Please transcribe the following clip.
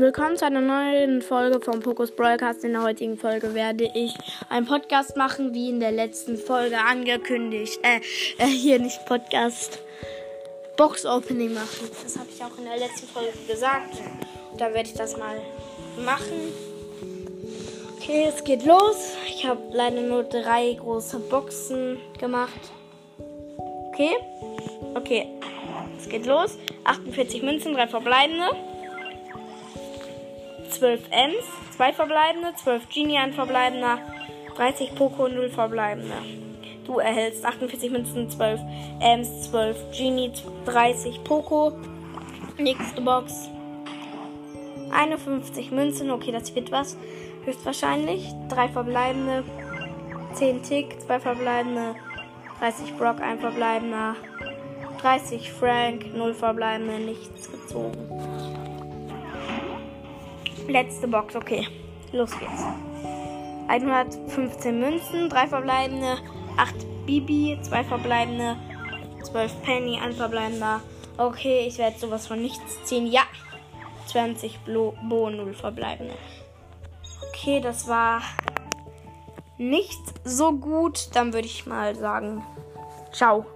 Willkommen zu einer neuen Folge vom Pokus Broadcast. In der heutigen Folge werde ich einen Podcast machen, wie in der letzten Folge angekündigt. Äh, äh hier nicht Podcast. Box Opening machen. Das habe ich auch in der letzten Folge gesagt. Da werde ich das mal machen. Okay, es geht los. Ich habe leider nur drei große Boxen gemacht. Okay. Okay. Es geht los. 48 Münzen, drei verbleibende. 12 Ms, 2 verbleibende, 12 Genie, ein verbleibender, 30 Poco, 0 verbleibende. Du erhältst 48 Münzen, 12 Ms, 12 Genie, 30 Poco. Nächste Box. 51 Münzen, okay, das wird was. Höchstwahrscheinlich. 3 verbleibende, 10 Tick, 2 verbleibende, 30 Brock, ein verbleibender, 30 Frank, 0 verbleibende, nichts gezogen. Letzte Box, okay. Los geht's. 115 Münzen, 3 verbleibende, 8 Bibi, 2 verbleibende, 12 Penny, 1 verbleibender. Okay, ich werde sowas von nichts ziehen. Ja. 20 Bo, Bo 0 verbleibende. Okay, das war nicht so gut. Dann würde ich mal sagen, ciao.